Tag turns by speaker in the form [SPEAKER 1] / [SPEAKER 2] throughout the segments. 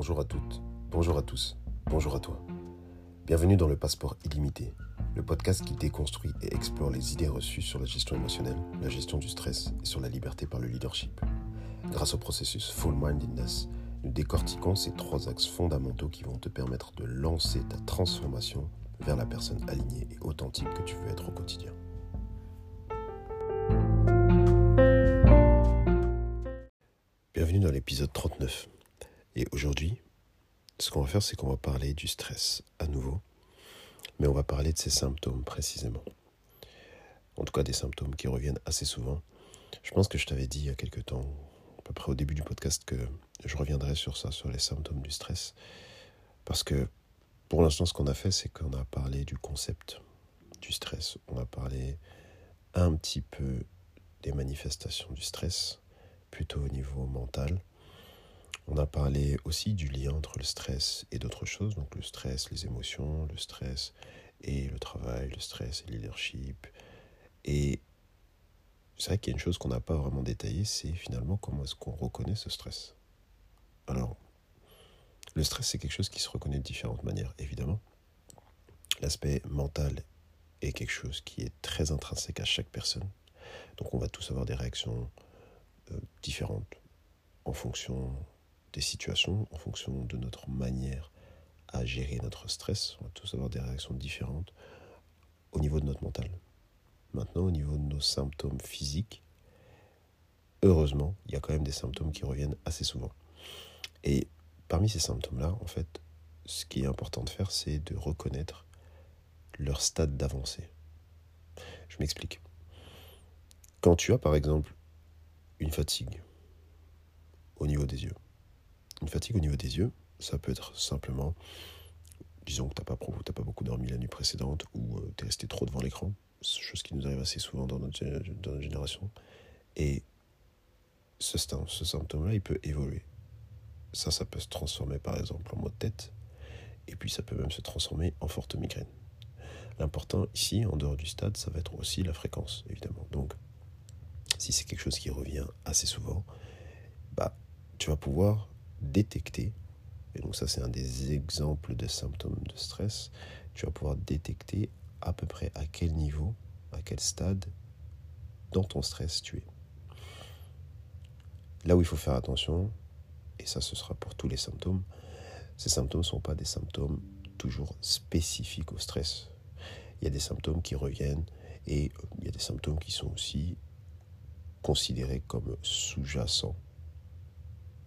[SPEAKER 1] Bonjour à toutes, bonjour à tous, bonjour à toi. Bienvenue dans le Passeport illimité, le podcast qui déconstruit et explore les idées reçues sur la gestion émotionnelle, la gestion du stress et sur la liberté par le leadership. Grâce au processus Full Mindedness, nous décortiquons ces trois axes fondamentaux qui vont te permettre de lancer ta transformation vers la personne alignée et authentique que tu veux être au quotidien. Bienvenue dans l'épisode 39. Et aujourd'hui, ce qu'on va faire, c'est qu'on va parler du stress à nouveau, mais on va parler de ses symptômes précisément. En tout cas, des symptômes qui reviennent assez souvent. Je pense que je t'avais dit il y a quelque temps, à peu près au début du podcast, que je reviendrai sur ça, sur les symptômes du stress. Parce que pour l'instant, ce qu'on a fait, c'est qu'on a parlé du concept du stress. On a parlé un petit peu des manifestations du stress, plutôt au niveau mental. On a parlé aussi du lien entre le stress et d'autres choses, donc le stress, les émotions, le stress et le travail, le stress et le leadership. Et c'est vrai qu'il y a une chose qu'on n'a pas vraiment détaillée, c'est finalement comment est-ce qu'on reconnaît ce stress. Alors, le stress, c'est quelque chose qui se reconnaît de différentes manières, évidemment. L'aspect mental est quelque chose qui est très intrinsèque à chaque personne. Donc on va tous avoir des réactions euh, différentes en fonction des situations, en fonction de notre manière à gérer notre stress. On va tous avoir des réactions différentes au niveau de notre mental. Maintenant, au niveau de nos symptômes physiques, heureusement, il y a quand même des symptômes qui reviennent assez souvent. Et parmi ces symptômes-là, en fait, ce qui est important de faire, c'est de reconnaître leur stade d'avancée. Je m'explique. Quand tu as, par exemple, une fatigue au niveau des yeux, une fatigue au niveau des yeux, ça peut être simplement, disons que tu n'as pas, pas beaucoup dormi la nuit précédente ou euh, tu es resté trop devant l'écran, chose qui nous arrive assez souvent dans notre, génération. Et ce, ce symptôme-là, il peut évoluer. Ça, ça peut se transformer par exemple en maux de tête, et puis ça peut même se transformer en forte migraine. L'important ici, en dehors du stade, ça va être aussi la fréquence, évidemment. Donc, si c'est quelque chose qui revient assez souvent, bah, tu vas pouvoir détecter, et donc ça c'est un des exemples de symptômes de stress, tu vas pouvoir détecter à peu près à quel niveau, à quel stade dans ton stress tu es. Là où il faut faire attention, et ça ce sera pour tous les symptômes, ces symptômes ne sont pas des symptômes toujours spécifiques au stress. Il y a des symptômes qui reviennent et il y a des symptômes qui sont aussi considérés comme sous-jacents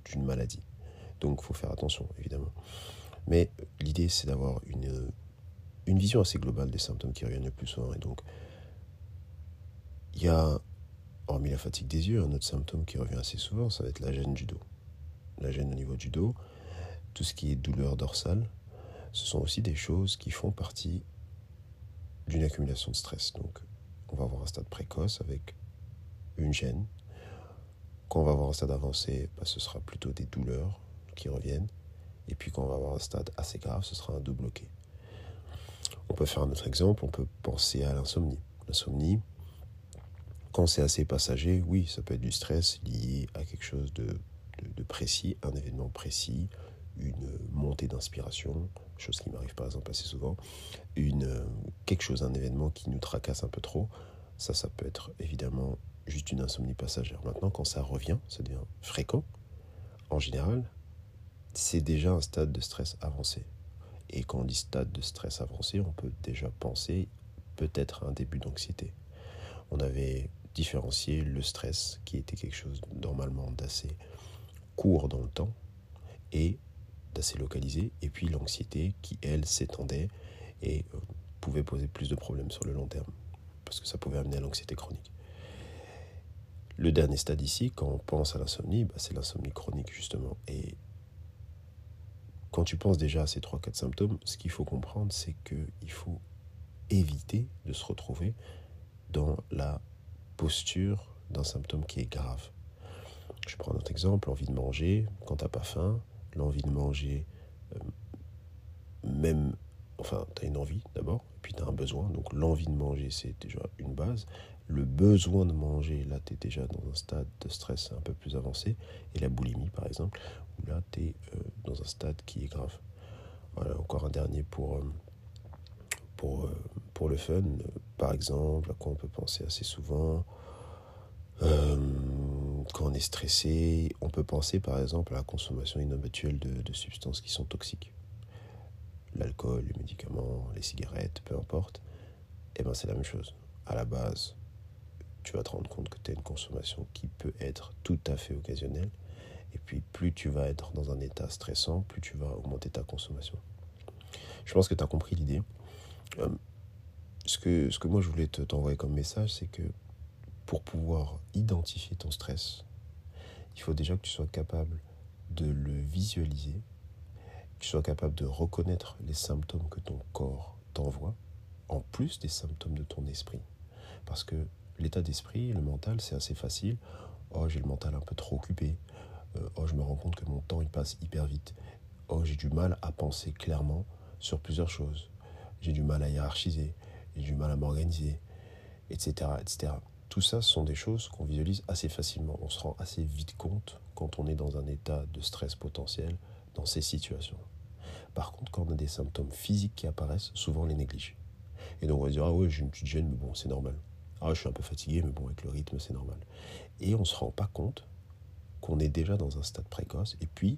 [SPEAKER 1] d'une maladie. Donc il faut faire attention, évidemment. Mais l'idée, c'est d'avoir une, vision assez globale des symptômes qui reviennent le plus souvent. Et donc, il y a, hormis la fatigue des yeux, un autre symptôme qui revient assez souvent, ça va être la gêne du dos. La gêne au niveau du dos, tout ce qui est douleur dorsale, ce sont aussi des choses qui font partie d'une accumulation de stress. Donc, on va avoir un stade précoce avec une gêne. Quand on va avoir un stade avancé, bah, ce sera plutôt des douleurs qui reviennent. Et puis quand on va avoir un stade assez grave, ce sera un dos bloqué. On peut faire un autre exemple, on peut penser à l'insomnie. L'insomnie, quand c'est assez passager, oui, ça peut être du stress lié à quelque chose de, de, précis, un événement précis, une montée d'inspiration, chose qui m'arrive par exemple assez souvent, une, quelque chose, un événement qui nous tracasse un peu trop. Ça, ça peut être évidemment juste une insomnie passagère. Maintenant, quand ça revient, ça devient fréquent, en général, c'est déjà un stade de stress avancé. Et quand on dit stade de stress avancé, on peut déjà penser peut-être à un début d'anxiété. On avait différencié le stress, qui était quelque chose normalement d'assez court dans le temps et d'assez localisé, et puis l'anxiété qui, elle, s'étendait et euh, pouvait poser plus de problèmes sur le long terme, parce que ça pouvait amener à l'anxiété chronique. Le dernier stade ici, quand on pense à l'insomnie, bah, c'est l'insomnie chronique justement. Et quand tu penses déjà à ces 3-4 symptômes, ce qu'il faut comprendre, c'est qu'il faut éviter de se retrouver dans la posture d'un symptôme qui est grave. Je prends un exemple, l'envie de manger quand tu n'as pas faim, l'envie de manger, euh, même, enfin, tu as une envie d'abord, puis tu as un besoin. Donc l'envie de manger, c'est déjà une base. Le besoin de manger, là, tu es déjà dans un stade de stress un peu plus avancé. Et la boulimie, par exemple, là, tu es euh, dans un stade qui est grave. Voilà, encore un dernier pour, euh, pour, euh, pour le fun. Par exemple, à quoi on peut penser assez souvent Quand on est stressé, on peut penser par exemple à la consommation inhabituelle de, substances qui sont toxiques. L'alcool, les médicaments, les cigarettes, peu importe. Et eh ben c'est la même chose. À la base, tu vas te rendre compte que tu as une consommation qui peut être tout à fait occasionnelle. Et puis plus tu vas être dans un état stressant, plus tu vas augmenter ta consommation. Je pense que tu as compris l'idée. Euh, ce, que, ce que moi je voulais t'envoyer comme message, c'est que pour pouvoir identifier ton stress, il faut déjà que tu sois capable de le visualiser, que tu sois capable de reconnaître les symptômes que ton corps t'envoie, en plus des symptômes de ton esprit. Parce que l'état d'esprit, le mental, c'est assez facile. Oh, j'ai le mental un peu trop occupé. Euh, oh, je me rends compte que mon temps il passe hyper vite. Oh, j'ai du mal à penser clairement sur plusieurs choses. J'ai du mal à hiérarchiser, j'ai du mal à m'organiser, etc., etc. Tout ça ce sont des choses qu'on visualise assez facilement. On se rend assez vite compte quand on est dans un état de stress potentiel dans ces situations. Par contre, quand on a des symptômes physiques qui apparaissent, souvent on les néglige. Et donc on va dire, ah ouais, j'ai une petite gêne, mais bon, c'est normal. Ah, je suis un peu fatigué, mais bon, avec le rythme, c'est normal. Et on ne se rend pas compte qu'on est déjà dans un stade précoce, et puis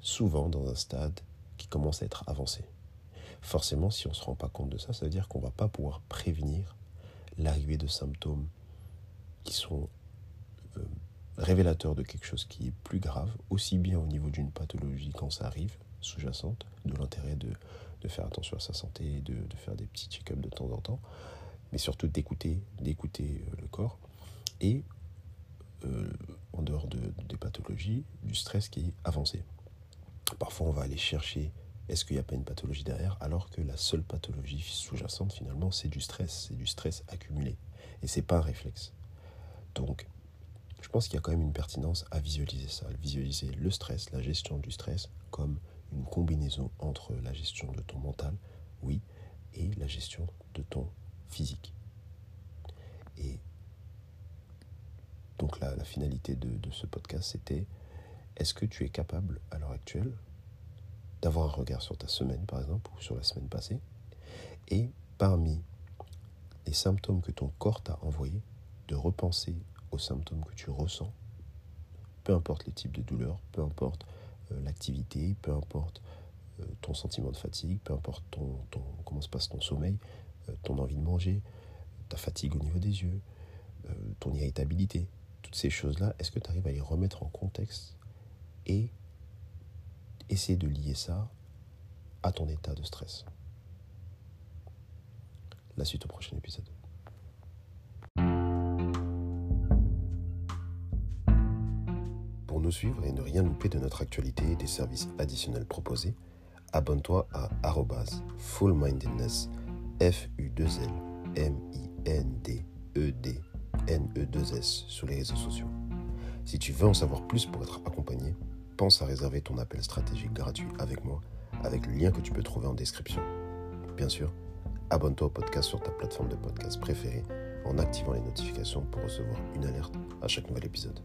[SPEAKER 1] souvent dans un stade qui commence à être avancé. Forcément, si on ne se rend pas compte de ça, ça veut dire qu'on ne va pas pouvoir prévenir l'arrivée de symptômes qui sont euh, révélateurs de quelque chose qui est plus grave, aussi bien au niveau d'une pathologie quand ça arrive, sous-jacente, de l'intérêt de, faire attention à sa santé, de, de faire des petits check-ups de temps en temps, mais surtout d'écouter, d'écouter euh, le corps. Et euh, en dehors de, des pathologies, du stress qui est avancé. Parfois, on va aller chercher est-ce qu'il n'y a pas une pathologie derrière, alors que la seule pathologie sous-jacente, finalement, c'est du stress, c'est du stress accumulé. Et c'est pas un réflexe. Donc, je pense qu'il y a quand même une pertinence à visualiser ça, à visualiser le stress, la gestion du stress, comme une combinaison entre la gestion de ton mental, oui, et la gestion de ton physique. Et donc la, finalité de, ce podcast, c'était est-ce que tu es capable à l'heure actuelle d'avoir un regard sur ta semaine, par exemple, ou sur la semaine passée, et parmi les symptômes que ton corps t'a envoyés, de repenser aux symptômes que tu ressens, peu importe les types de douleurs, peu importe euh, l'activité, peu importe euh, ton sentiment de fatigue, peu importe comment se passe ton sommeil, ton envie de manger, ta fatigue au niveau des yeux, euh, ton irritabilité, toutes ces choses-là, est-ce que tu arrives à les remettre en contexte et essayer de lier ça à ton état de stress? La suite au prochain épisode. Pour nous suivre et ne rien louper de notre actualité et des services additionnels proposés, abonne-toi à fullmindedness F-U-2-L-M-I-N-D-E-D-N-E-2-S sur les réseaux sociaux. Si tu veux en savoir plus pour être accompagné, pense à réserver ton appel stratégique gratuit avec moi avec le lien que tu peux trouver en description. Bien sûr, abonne-toi au podcast sur ta plateforme de podcast préférée en activant les notifications pour recevoir une alerte à chaque nouvel épisode.